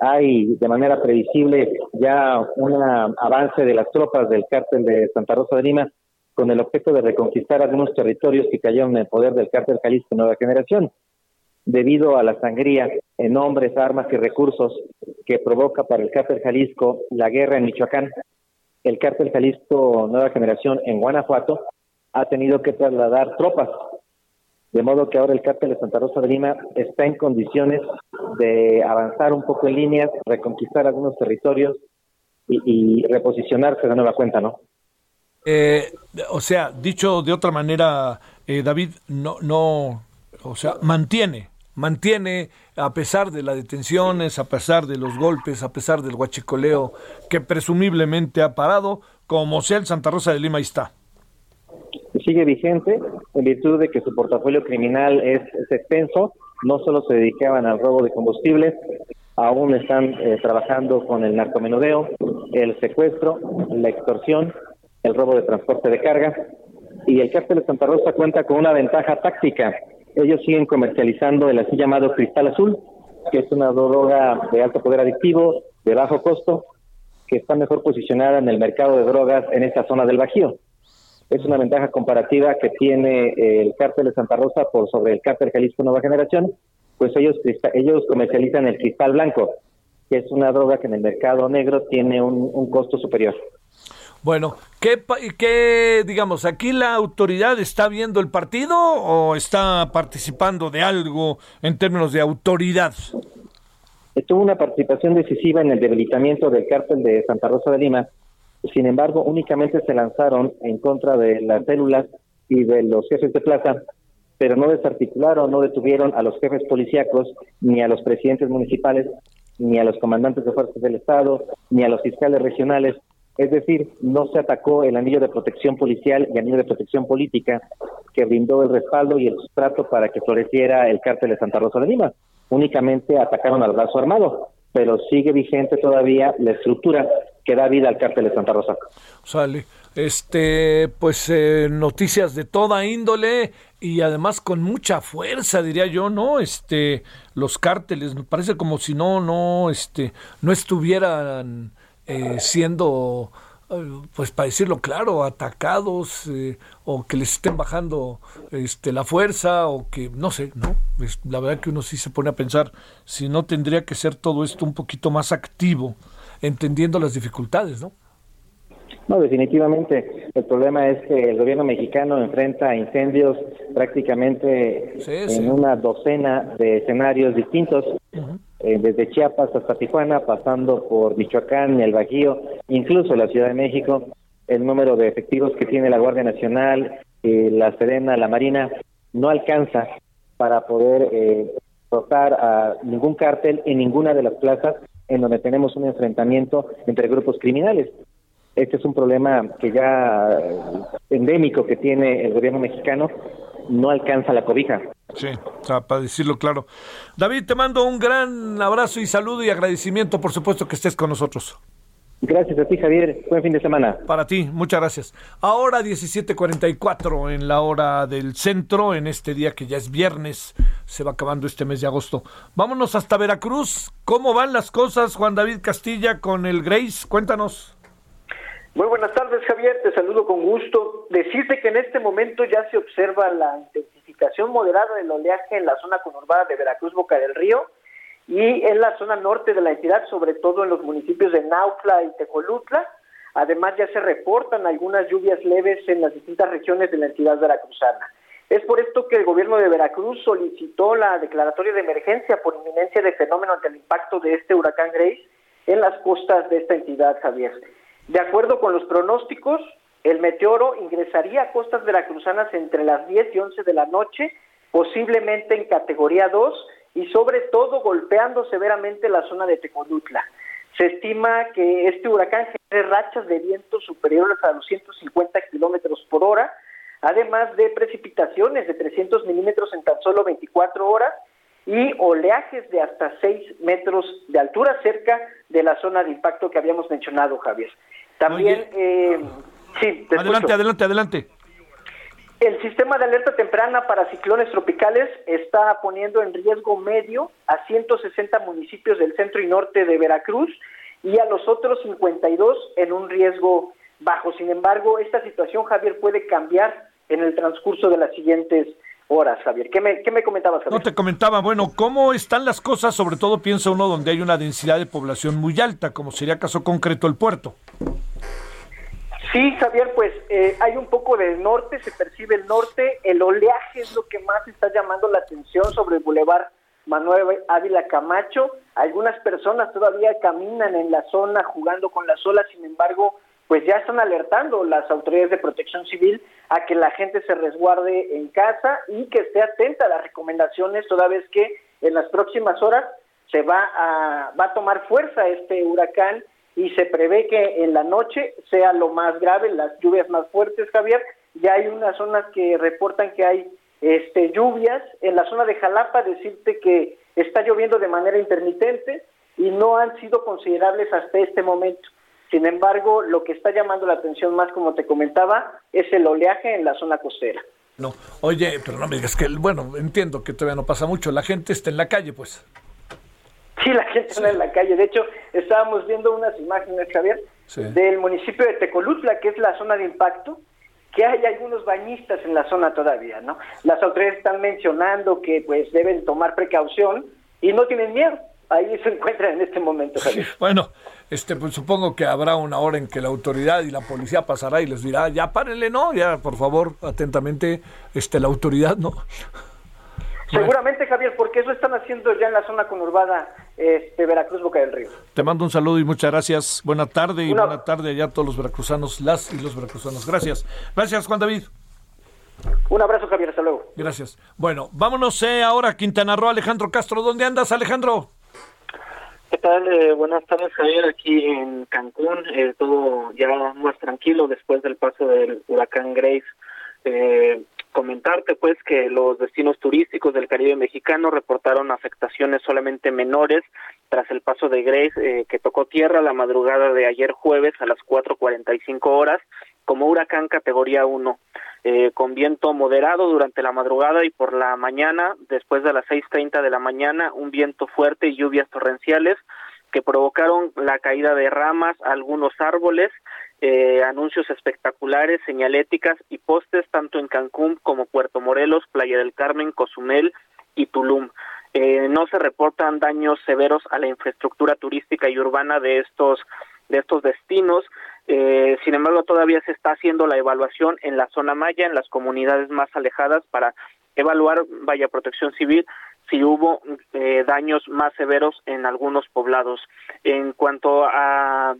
I: Hay de manera previsible ya un avance de las tropas del cártel de Santa Rosa de Lima con el objeto de reconquistar algunos territorios que cayeron en el poder del cártel Jalisco Nueva Generación. Debido a la sangría en hombres, armas y recursos que provoca para el cártel Jalisco la guerra en Michoacán, el cártel Jalisco Nueva Generación en Guanajuato ha tenido que trasladar tropas de modo que ahora el cártel de Santa Rosa de Lima está en condiciones de avanzar un poco en líneas, reconquistar algunos territorios y, reposicionarse de nueva cuenta, ¿no?
A: Eh, o sea, dicho de otra manera, eh, David, no, no, o sea, mantiene, mantiene, a pesar de las detenciones, a pesar de los golpes, a pesar del huachicoleo que presumiblemente ha parado, como sea el Santa Rosa de Lima, está
I: sigue vigente en virtud de que su portafolio criminal es, extenso, no solo se dedicaban al robo de combustibles, aún están eh, trabajando con el narcomenudeo, el secuestro, la extorsión, el robo de transporte de carga y el cártel de Santa Rosa cuenta con una ventaja táctica. Ellos siguen comercializando el así llamado cristal azul, que es una droga de alto poder adictivo, de bajo costo, que está mejor posicionada en el mercado de drogas en esta zona del Bajío es una ventaja comparativa que tiene el cártel de Santa Rosa por sobre el cártel Jalisco Nueva Generación, pues ellos, ellos comercializan el cristal blanco, que es una droga que en el mercado negro tiene un, costo superior.
A: Bueno, ¿qué, ¿qué, digamos, aquí la autoridad está viendo el partido o está participando de algo en términos de autoridad?
I: Tuvo una participación decisiva en el debilitamiento del cártel de Santa Rosa de Lima, sin embargo, únicamente se lanzaron en contra de las células y de los jefes de plaza, pero no desarticularon, no detuvieron a los jefes policíacos, ni a los presidentes municipales, ni a los comandantes de fuerzas del Estado, ni a los fiscales regionales. Es decir, no se atacó el anillo de protección policial y anillo de protección política que brindó el respaldo y el sustrato para que floreciera el cártel de Santa Rosa de Lima. Únicamente atacaron al brazo armado, pero sigue vigente todavía la estructura que da vida al cártel de Santa Rosa.
A: Sale. Este, pues eh, noticias de toda índole y además con mucha fuerza, diría yo, ¿no? Este, los cárteles, me parece como si no, no, este, no estuvieran eh, siendo pues para decirlo claro, atacados eh, o que les estén bajando este, la fuerza o que no sé, ¿no? la verdad que uno sí se pone a pensar si no tendría que ser todo esto un poquito más activo, entendiendo las dificultades, ¿no?
I: No, definitivamente. El problema es que el gobierno mexicano enfrenta incendios prácticamente en una docena de escenarios distintos, eh, desde Chiapas hasta Tijuana, pasando por Michoacán, el Bajío, incluso la Ciudad de México. El número de efectivos que tiene la Guardia Nacional, eh, la Serena, la Marina, no alcanza para poder eh, a ningún cártel en ninguna de las plazas en donde tenemos un enfrentamiento entre grupos criminales. Este es un problema que ya eh, endémico que tiene el gobierno mexicano, no alcanza la cobija.
A: Sí, para decirlo claro. David, te mando un gran abrazo y saludo y agradecimiento, por supuesto, que estés con nosotros.
I: Gracias a ti, Javier. Buen fin de semana.
A: Para ti, muchas gracias. Ahora 17:44 en la hora del centro, en este día que ya es viernes, se va acabando este mes de agosto. Vámonos hasta Veracruz. ¿Cómo van las cosas, Juan David Castilla, con el Grace? Cuéntanos.
J: Muy buenas tardes, Javier. Te saludo con gusto. Decirte que en este momento ya se observa la intensificación moderada del oleaje en la zona conurbada de Veracruz, Boca del Río, y en la zona norte de la entidad, sobre todo en los municipios de Nautla y Tecolutla. Además, ya se reportan algunas lluvias leves en las distintas regiones de la entidad veracruzana. Es por esto que el gobierno de Veracruz solicitó la declaratoria de emergencia por inminencia de fenómeno ante el impacto de este huracán Grace en las costas de esta entidad, Javier. De acuerdo con los pronósticos, el meteoro ingresaría a costas veracruzanas entre las 10 y 11 de la noche, posiblemente en categoría 2 y sobre todo golpeando severamente la zona de Tecodutla. Se estima que este huracán genere rachas de viento superiores a 250 kilómetros por hora, además de precipitaciones de 300 milímetros en tan solo 24 horas y oleajes de hasta 6 metros de altura cerca de la zona de impacto que habíamos mencionado, Javier. También, eh, sí,
A: adelante, adelante, adelante.
J: El sistema de alerta temprana para ciclones tropicales está poniendo en riesgo medio a 160 municipios del centro y norte de Veracruz y a los otros 52 en un riesgo bajo. Sin embargo, esta situación, Javier, puede cambiar en el transcurso de las siguientes horas, Javier. ¿Qué me, qué me comentabas, Javier?
A: No te comentaba, bueno, ¿cómo están las cosas? Sobre todo piensa uno donde hay una densidad de población muy alta, como sería caso concreto el puerto.
J: Sí, Javier, pues eh, hay un poco del norte, se percibe el norte, el oleaje es lo que más está llamando la atención sobre el bulevar Manuel Ávila Camacho. Algunas personas todavía caminan en la zona jugando con las olas, sin embargo, pues ya están alertando las autoridades de protección civil a que la gente se resguarde en casa y que esté atenta a las recomendaciones, toda vez que en las próximas horas se va a, tomar fuerza este huracán y se prevé que en la noche sea lo más grave, las lluvias más fuertes, Javier. Ya hay unas zonas que reportan que hay este, lluvias. En la zona de Jalapa, decirte que está lloviendo de manera intermitente y no han sido considerables hasta este momento. Sin embargo, lo que está llamando la atención más, como te comentaba, es el oleaje en la zona costera.
A: No, oye, pero no me digas que, bueno, entiendo que todavía no pasa mucho, la gente está en la calle, pues.
J: Sí, la gente está en la calle. De hecho, estábamos viendo unas imágenes, Javier, del municipio de Tecolutla, que es la zona de impacto, que hay algunos bañistas en la zona todavía, ¿no? Las autoridades están mencionando que pues deben tomar precaución y no tienen miedo ahí se encuentran en este momento, Javier. [laughs]
A: Bueno, este, pues supongo que habrá una hora en que la autoridad y la policía pasará y les dirá, ya párenle, ¿no? Ya, por favor, atentamente, este, la autoridad, ¿no? [laughs]
J: Seguramente, Javier, porque eso están haciendo ya en la zona conurbada este, Veracruz, Boca del Río.
A: Te mando un saludo y muchas gracias. Buena tarde y buena tarde allá a todos los veracruzanos, las y los veracruzanos. Gracias. Gracias, Juan David.
J: Un abrazo, Javier. Hasta luego.
A: Gracias. Bueno, vámonos eh, ahora a Quintana Roo, Alejandro Castro. ¿Dónde andas, Alejandro?
K: ¿Qué tal? Eh, buenas tardes, Javier. Aquí en Cancún, eh, todo ya más tranquilo después del paso del huracán Grace. Eh, comentarte, pues, que los destinos turísticos del Caribe mexicano reportaron afectaciones solamente menores tras el paso de Grace, que tocó tierra la madrugada de ayer jueves a las 4.45 horas como huracán categoría 1 eh, con viento moderado durante la madrugada y por la mañana, después de las 6.30 de la mañana, un viento fuerte y lluvias torrenciales que provocaron la caída de ramas, algunos árboles eh, anuncios espectaculares, señaléticas y postes tanto en Cancún como Puerto Morelos, Playa del Carmen, Cozumel y Tulum. Eh, no se reportan daños severos a la infraestructura turística y urbana de estos de estos destinos. Eh, sin embargo, todavía se está haciendo la evaluación en la zona maya, en las comunidades más alejadas, para evaluar, vaya protección civil, si hubo eh, daños más severos en algunos poblados. En cuanto a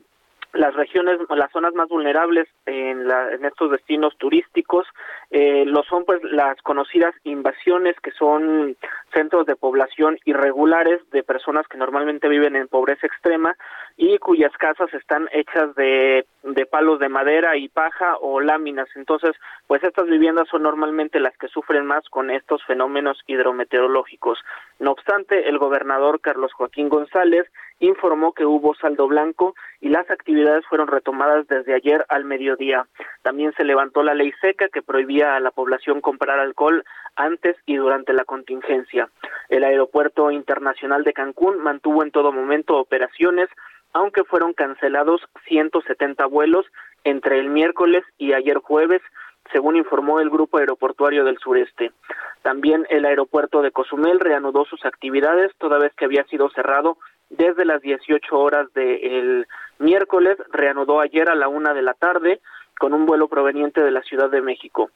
K: las regiones, las zonas más vulnerables en, la, en estos destinos turísticos eh, lo son pues las conocidas invasiones que son centros de población irregulares de personas que normalmente viven en pobreza extrema y cuyas casas están hechas de, de palos de madera y paja o láminas. Entonces, pues estas viviendas son normalmente las que sufren más con estos fenómenos hidrometeorológicos. No obstante, el gobernador Carlos Joaquín González informó que hubo saldo blanco y las actividades fueron retomadas desde ayer al mediodía. También se levantó la ley seca que prohibía a la población comprar alcohol antes y durante la contingencia. El Aeropuerto Internacional de Cancún mantuvo en todo momento operaciones, aunque fueron cancelados 170 vuelos entre el miércoles y ayer jueves, según informó el Grupo Aeroportuario del Sureste. También el aeropuerto de Cozumel reanudó sus actividades, toda vez que había sido cerrado desde las 18 horas del miércoles, reanudó ayer a la una de la tarde con un vuelo proveniente de la Ciudad de México.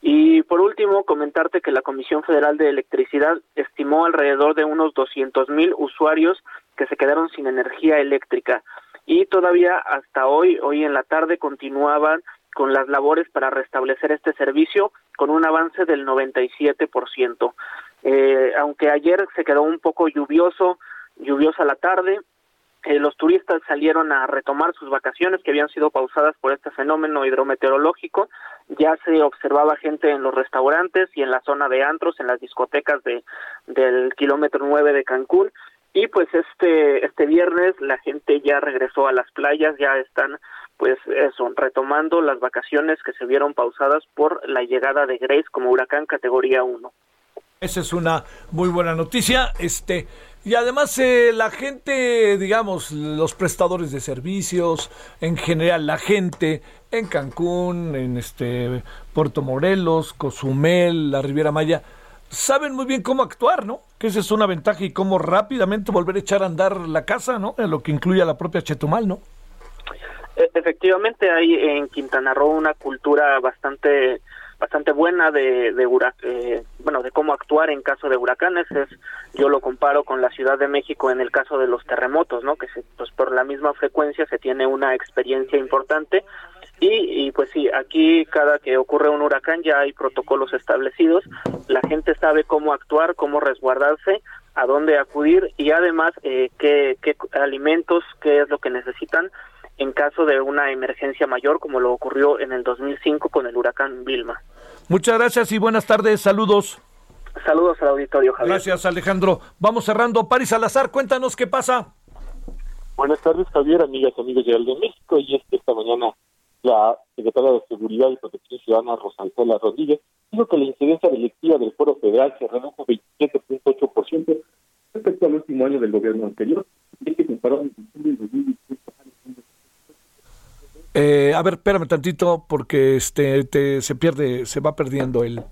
K: Y por último, comentarte que la Comisión Federal de Electricidad estimó alrededor de unos 200 mil usuarios que se quedaron sin energía eléctrica y todavía hasta hoy, hoy en la tarde, continuaban con las labores para restablecer este servicio con un avance del 97%. Eh, aunque ayer se quedó un poco lluvioso, lluviosa la tarde. Eh, los turistas salieron a retomar sus vacaciones que habían sido pausadas por este fenómeno hidrometeorológico. Ya se observaba gente en los restaurantes y en la zona de antros, en las discotecas de, del kilómetro 9 de Cancún. Y pues este, este viernes la gente ya regresó a las playas, ya están pues eso, retomando las vacaciones que se vieron pausadas por la llegada de Grace como huracán categoría 1.
A: Esa es una muy buena noticia. Este, y además eh, la gente, digamos, los prestadores de servicios, en general la gente en Cancún, en este Puerto Morelos, Cozumel, la Riviera Maya, saben muy bien cómo actuar, ¿no? Que esa es una ventaja y cómo rápidamente volver a echar a andar la casa, ¿no? En lo que incluye a la propia Chetumal, ¿no?
K: E, efectivamente hay en Quintana Roo una cultura bastante bastante buena de, de eh, bueno de cómo actuar en caso de huracanes es yo lo comparo con la Ciudad de México en el caso de los terremotos no que se, pues por la misma frecuencia se tiene una experiencia importante y, y pues sí aquí cada que ocurre un huracán ya hay protocolos establecidos la gente sabe cómo actuar cómo resguardarse a dónde acudir y además eh, qué, qué alimentos qué es lo que necesitan en caso de una emergencia mayor como lo ocurrió en el 2005 con el huracán Vilma.
A: Muchas gracias y buenas tardes, saludos.
K: Saludos al auditorio, Javier.
A: Gracias, Alejandro. Vamos cerrando. Paris Salazar, cuéntanos qué pasa.
L: Buenas tardes, Javier, amigas y amigos de Aldo México. Y es que esta mañana la secretaria de Seguridad y Protección Ciudadana, Rosancela Rodríguez, dijo que la incidencia delictiva del Foro Federal se redujo 27.8% respecto al último año del gobierno anterior. Y es que comparó en
A: eh, a ver, espérame tantito porque este se pierde, se va perdiendo el,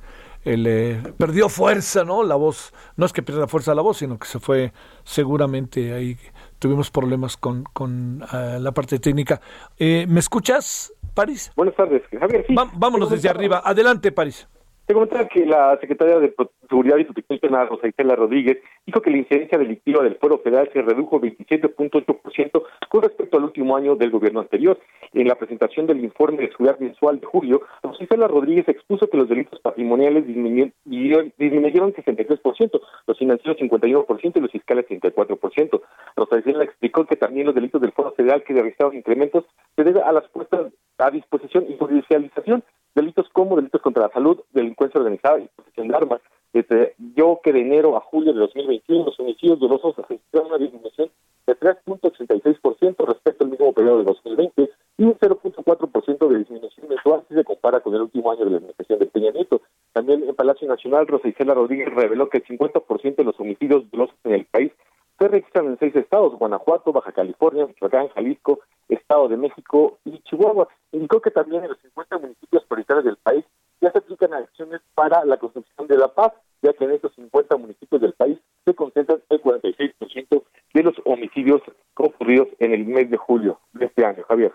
A: el eh, perdió fuerza, ¿no? La voz, no es que pierda fuerza la voz, sino que se fue seguramente ahí tuvimos problemas con, con uh, la parte técnica. Eh, ¿Me escuchas, París?
L: Buenas tardes, Javier. Sí,
A: Va, vámonos desde arriba. Adelante, París.
L: Te comentaba que la secretaria de Seguridad y Protección Penal, Rosa Isela Rodríguez, dijo que la incidencia delictiva del Foro Federal se redujo 27.8% con respecto al último año del gobierno anterior. En la presentación del informe de seguridad mensual de julio, Rosa Isela Rodríguez expuso que los delitos patrimoniales disminuyeron, disminuyeron 63%, los financieros 51% y los fiscales 34%. Rosa Isela explicó que también los delitos del Foro Federal que registraron incrementos se debe a las puestas a disposición y judicialización delitos como delitos contra la salud, delincuencia organizada y posesión de armas. Desde yo que de enero a julio de 2021 los homicidios dolosos registraron una disminución de 3.86% respecto al mismo periodo de 2020 y un 0.4% de disminución mensual si se compara con el último año de la administración de Peña Nieto. También en Palacio Nacional, Rosa Isela Rodríguez reveló que el 50% de los homicidios dolosos en el país se registran en seis estados, Guanajuato, Baja California, Michoacán, Jalisco, Estado de México y Chihuahua. Indicó que también en los 50 municipios prioritarios del país ya se aplican acciones para la construcción de la paz, ya que en estos 50 municipios del país se concentran el 46% de los homicidios ocurridos en el mes de julio de este año. Javier.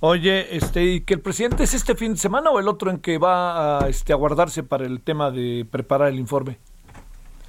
A: Oye, este, ¿y que el presidente es este fin de semana o el otro en que va a, este, a guardarse para el tema de preparar el informe?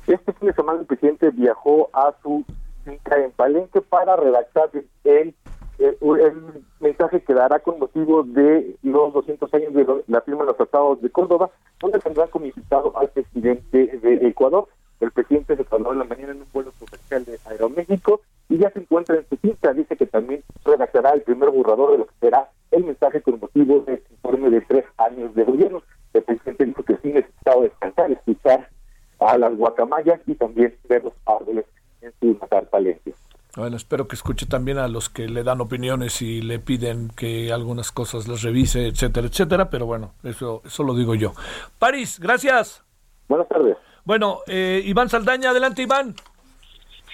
L: Este fin de semana el presidente viajó a su finca en Palenque para redactar el, el, mensaje que dará con motivo de los 200 años de la firma de los tratados de Córdoba, donde tendrá como invitado al presidente de Ecuador. El presidente se trasladó en la mañana en un vuelo comercial de Aeroméxico y ya se encuentra en su finca. Dice que también redactará el primer borrador de lo que será el mensaje con motivo de este informe de tres años de gobierno. El presidente dijo que sí necesitaba descansar, escuchar a las guacamayas y también ver los árboles en su natal Palencia.
A: Bueno, espero que escuche también a los que le dan opiniones y le piden que algunas cosas las revise, etcétera, etcétera, pero bueno, eso, eso lo digo yo. París, gracias.
L: Buenas tardes.
A: Bueno, eh, Iván Saldaña, adelante Iván.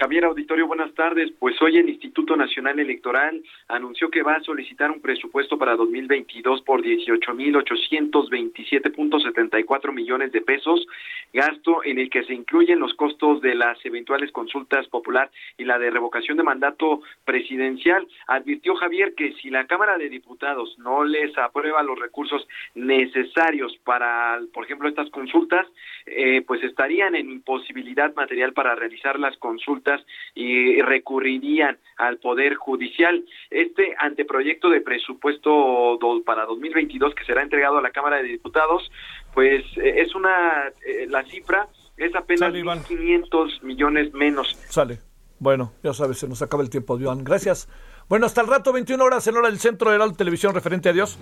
M: Javier Auditorio, buenas tardes. Pues hoy el Instituto Nacional Electoral anunció que va a solicitar un presupuesto para 2022 por 18.827.74 millones de pesos, gasto en el que se incluyen los costos de las eventuales consultas popular y la de revocación de mandato presidencial. Advirtió Javier que si la Cámara de Diputados no les aprueba los recursos necesarios para, por ejemplo, estas consultas, eh, pues estarían en imposibilidad material para realizar las consultas y recurrirían al Poder Judicial. Este anteproyecto de presupuesto para 2022 que será entregado a la Cámara de Diputados, pues eh, es una, eh, la cifra es apenas 500 millones menos.
A: Sale. Bueno, ya sabes, se nos acaba el tiempo, Iván. Gracias. Bueno, hasta el rato, 21 horas en hora del Centro de la Televisión referente a Dios.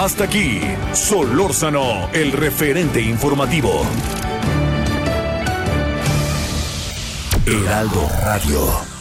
B: Hasta aquí, Solórzano, el referente informativo. Heraldo Radio.